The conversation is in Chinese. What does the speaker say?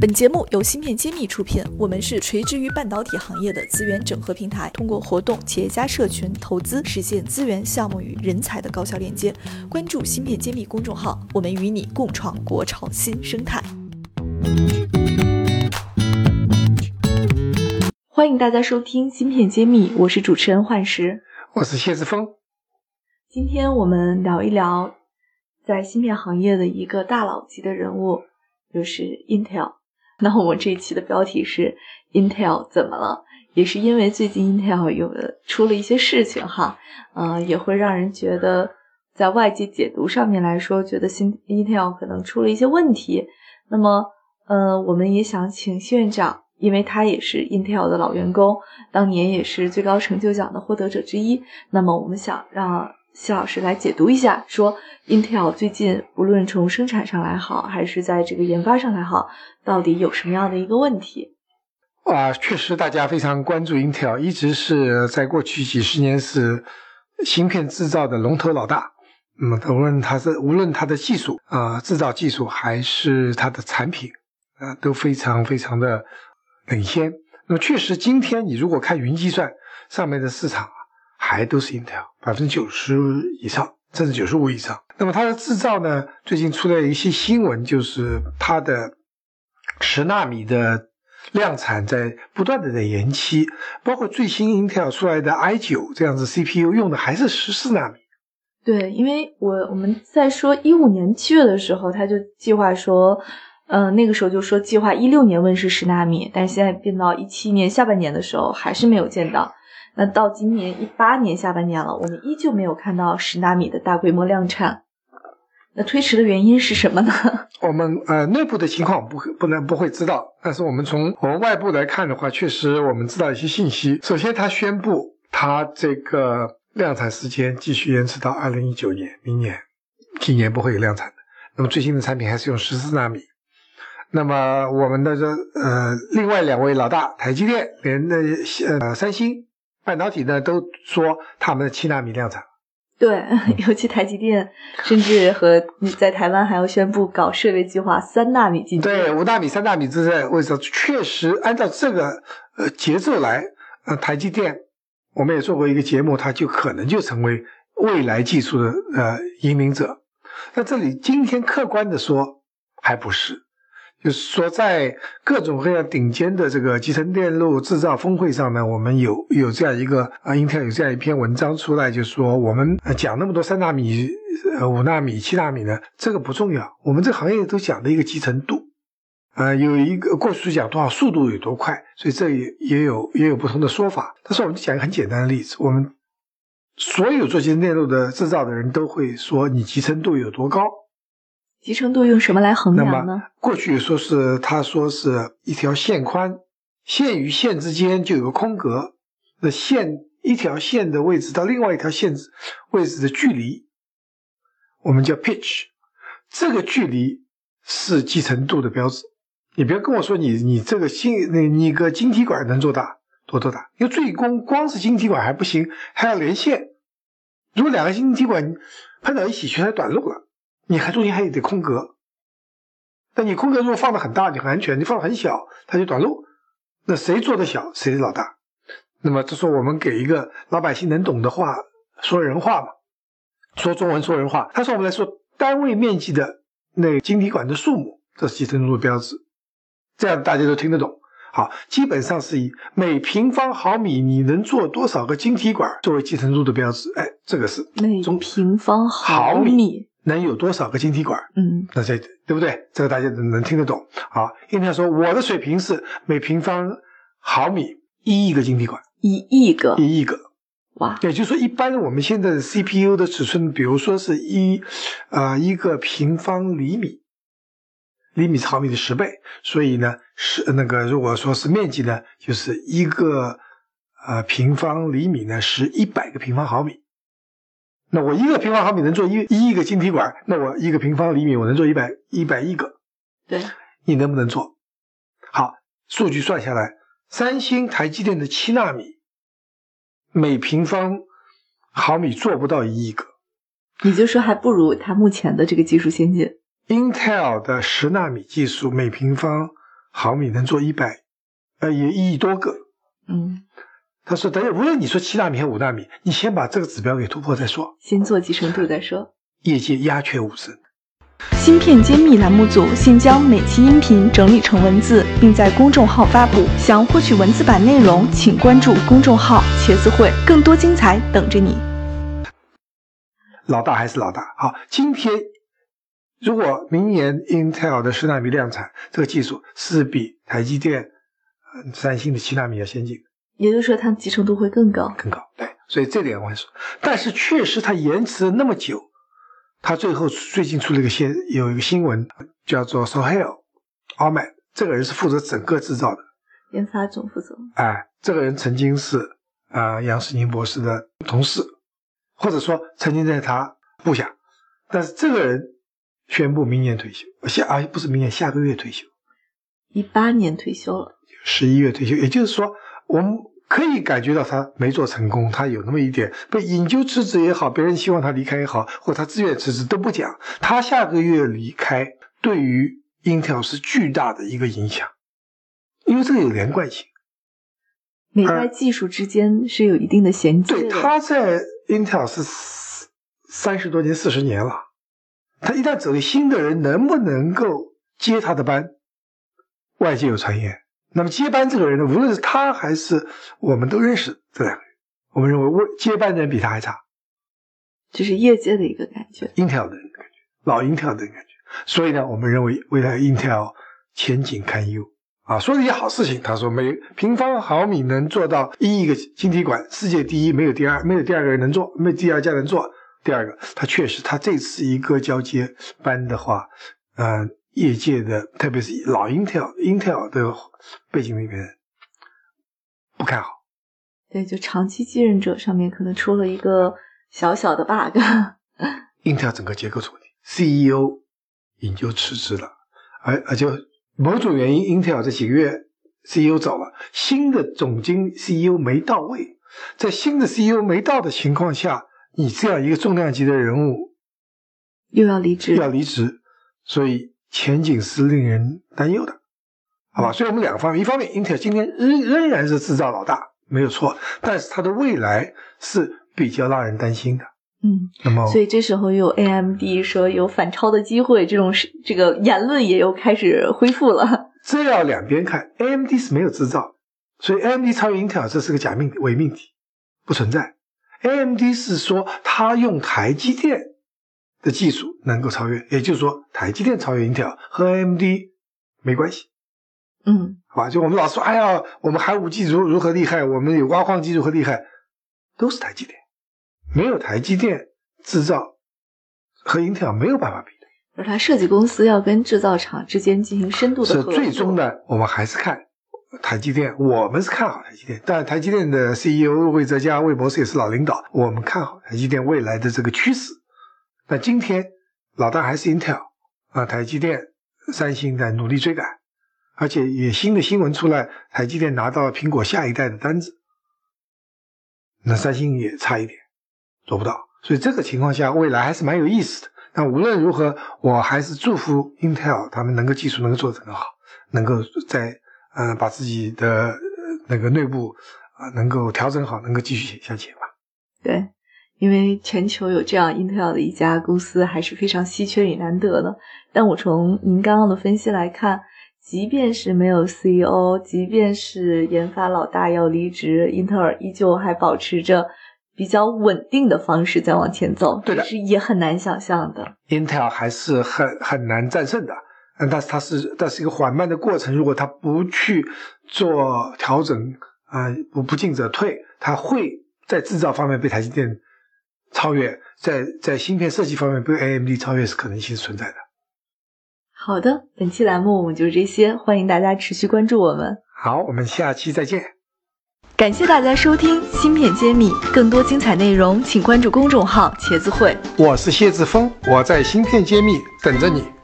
本节目由芯片揭秘出品，我们是垂直于半导体行业的资源整合平台，通过活动、企业家社群、投资，实现资源、项目与人才的高效链接。关注芯片揭秘公众号，我们与你共创国潮新生态。欢迎大家收听芯片揭秘，我是主持人幻石，我是谢志峰。今天我们聊一聊在芯片行业的一个大佬级的人物，就是 Intel。那我们这一期的标题是 Intel 怎么了？也是因为最近 Intel 有出了一些事情哈，呃，也会让人觉得在外界解读上面来说，觉得新 Intel 可能出了一些问题。那么，呃，我们也想请谢院长，因为他也是 Intel 的老员工，当年也是最高成就奖的获得者之一。那么，我们想让谢老师来解读一下，说 Intel 最近无论从生产上来好，还是在这个研发上来好，到底有什么样的一个问题？啊，确实，大家非常关注 Intel，一直是在过去几十年是芯片制造的龙头老大。那么，无论它是无论它的技术啊，制造技术还是它的产品啊，都非常非常的领先。那么，确实，今天你如果看云计算上面的市场。还都是 Intel，百分之九十以上，甚至九十五以上。那么它的制造呢？最近出来一些新闻，就是它的十纳米的量产在不断的在延期，包括最新 Intel 出来的 i 九这样子 CPU 用的还是十四纳米。对，因为我我们在说一五年七月的时候，他就计划说，嗯，那个时候就说计划一六年问世十纳米，但是现在变到一七年下半年的时候，还是没有见到。那到今年一八年下半年了，我们依旧没有看到十纳米的大规模量产。那推迟的原因是什么呢？我们呃内部的情况不不能不会知道，但是我们从我们外部来看的话，确实我们知道一些信息。首先，他宣布他这个量产时间继续延迟到二零一九年，明年，今年不会有量产的。那么最新的产品还是用十四纳米。那么我们的这呃另外两位老大，台积电连的呃三星。半导体呢，都说他们的七纳米量产。对，尤其台积电，甚至和在台湾还要宣布搞设备计划，三纳米进对，五纳米、三纳米之在为什么？确实按照这个呃节奏来，呃，台积电我们也做过一个节目，它就可能就成为未来技术的呃引领者。那这里今天客观的说，还不是。就是说，在各种各样顶尖的这个集成电路制造峰会上呢，我们有有这样一个啊英特尔有这样一篇文章出来，就是说我们讲那么多三纳米、呃五纳米、七纳米呢，这个不重要，我们这行业都讲的一个集成度，呃，有一个过去讲多少速度有多快，所以这也也有也有不同的说法。但是我们就讲一个很简单的例子，我们所有做集成电路的制造的人都会说，你集成度有多高。集成度用什么来衡量呢？过去说是他说是一条线宽，线与线之间就有个空格，那线一条线的位置到另外一条线位置的距离，我们叫 pitch，这个距离是集成度的标志。你不要跟我说你你这个芯那你个晶体管能做大多多大？因为最光光是晶体管还不行，还要连线。如果两个晶体管碰到一起去，它短路了。你还中间还有点空格，那你空格如果放的很大，你很安全；你放的很小，它就短路。那谁做的小，谁是老大。那么，这说我们给一个老百姓能懂的话说人话嘛，说中文说人话。他说我们来说单位面积的那晶体管的数目，这是集成度的标志，这样大家都听得懂。好，基本上是以每平方毫米你能做多少个晶体管作为集成度的标志。哎，这个是每平方毫米。能有多少个晶体管？嗯，那这对不对？这个大家能听得懂。好，应该说我的水平是每平方毫米一亿个晶体管，一亿个，一亿个。哇！也就是说，一般我们现在的 CPU 的尺寸，比如说是一啊一个平方厘米，厘米是毫米的十倍，所以呢是那个如果说是面积呢，就是一个呃平方厘米呢是一百个平方毫米。那我一个平方毫米能做一一亿个晶体管，那我一个平方厘米我能做一百一百亿个，对，你能不能做？好，数据算下来，三星、台积电的七纳米每平方毫米做不到一亿个，也就是说还不如它目前的这个技术先进。Intel 的十纳米技术每平方毫米能做一百，呃，也一亿多个。嗯，他说，等于无论你说七纳米还是五纳米，你先把这个指标给突破再说。先做集成度再说。业界鸦雀无声。芯片揭秘栏目组现将每期音频整理成文字，并在公众号发布。想获取文字版内容，请关注公众号“茄子会”，更多精彩等着你。老大还是老大。好，今天如果明年 Intel 的十纳米量产，这个技术是比台积电、三星的七纳米要先进。也就是说，它集成度会更高。更高，对。所以这点我会说，但是确实它延迟了那么久。他最后最近出了一个新有一个新闻，叫做 Sohail Ahmed，这个人是负责整个制造的，研发总负责。哎，这个人曾经是啊杨世宁博士的同事，或者说曾经在他部下，但是这个人宣布明年退休，下啊不是明年下个月退休，一八年退休了，十一月退休，也就是说我们。可以感觉到他没做成功，他有那么一点被引咎辞职也好，别人希望他离开也好，或他自愿辞职都不讲。他下个月离开，对于 Intel 是巨大的一个影响，因为这个有连贯性，每代技术之间是有一定的衔接。对，他在 Intel 是三十多年、四十年了，他一旦走了，新的人能不能够接他的班？外界有传言。那么接班这个人呢，无论是他还是我们都认识这两个人，我们认为为接班的人比他还差，就是业界的一个感觉，Intel 的感觉，老 Intel 的感觉。所以呢，我们认为未来 Intel 前景堪忧啊。说了一些好事情，他说每平方毫米能做到一亿个晶体管，世界第一，没有第二，没有第二个人能做，没有第二家能做。第二个，他确实，他这次一个交接班的话，嗯。业界的，特别是老 Intel、Intel 的背景里面不看好。对，就长期继任者上面可能出了一个小小的 bug。Intel 整个结构出问题，CEO 引咎辞职了，而而且某种原因，Intel 这几个月 CEO 走了，新的总经 CEO 没到位，在新的 CEO 没到的情况下，你这样一个重量级的人物又要离职，要离职，所以。前景是令人担忧的，好吧？所以我们两个方面，一方面英特尔今天仍仍然是制造老大，没有错，但是它的未来是比较让人担心的。嗯，那么，所以这时候又有 AMD 说有反超的机会，这种是这个言论也又开始恢复了。这要两边看，AMD 是没有制造，所以 AMD 超越 Intel 这是个假命伪命题，不存在。AMD 是说它用台积电。的技术能够超越，也就是说，台积电超越 Intel 和 AMD 没关系。嗯，好吧，就我们老说，哎呀，我们寒武纪如如何厉害，我们有挖矿技术和厉害，都是台积电，没有台积电制造和 Intel 没有办法比的。而它设计公司要跟制造厂之间进行深度的合作。是最终呢，我们还是看台积电，我们是看好台积电，但台积电的 CEO 魏哲家、魏博士也是老领导，我们看好台积电未来的这个趋势。那今天老大还是 Intel 啊，台积电、三星在努力追赶，而且也新的新闻出来，台积电拿到苹果下一代的单子，那三星也差一点做不到，所以这个情况下未来还是蛮有意思的。那无论如何，我还是祝福 Intel 他们能够技术能够做得更好，能够在嗯把自己的那个内部啊能够调整好，能够继续向前吧。对。因为全球有这样 Intel 的一家公司还是非常稀缺与难得的。但我从您刚刚的分析来看，即便是没有 CEO，即便是研发老大要离职，英特尔依旧还保持着比较稳定的方式在往前走，对的，是也很难想象的。Intel 还是很很难战胜的，嗯，但是它是它是一个缓慢的过程。如果它不去做调整，啊，不不进则退，它会在制造方面被台积电。超越在在芯片设计方面被 AMD 超越是可能性存在的。好的，本期栏目我们就是这些，欢迎大家持续关注我们。好，我们下期再见。感谢大家收听《芯片揭秘》，更多精彩内容请关注公众号“茄子会”。我是谢志峰，我在《芯片揭秘》等着你。